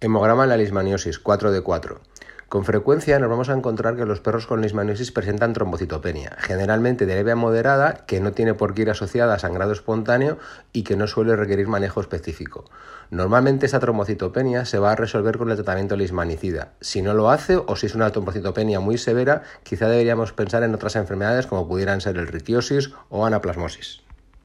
Hemograma en la lismaniosis, 4 de 4. Con frecuencia nos vamos a encontrar que los perros con lismaniosis presentan trombocitopenia, generalmente de leve a moderada, que no tiene por qué ir asociada a sangrado espontáneo y que no suele requerir manejo específico. Normalmente esta trombocitopenia se va a resolver con el tratamiento lismanicida. Si no lo hace o si es una trombocitopenia muy severa, quizá deberíamos pensar en otras enfermedades como pudieran ser el ritiosis o anaplasmosis.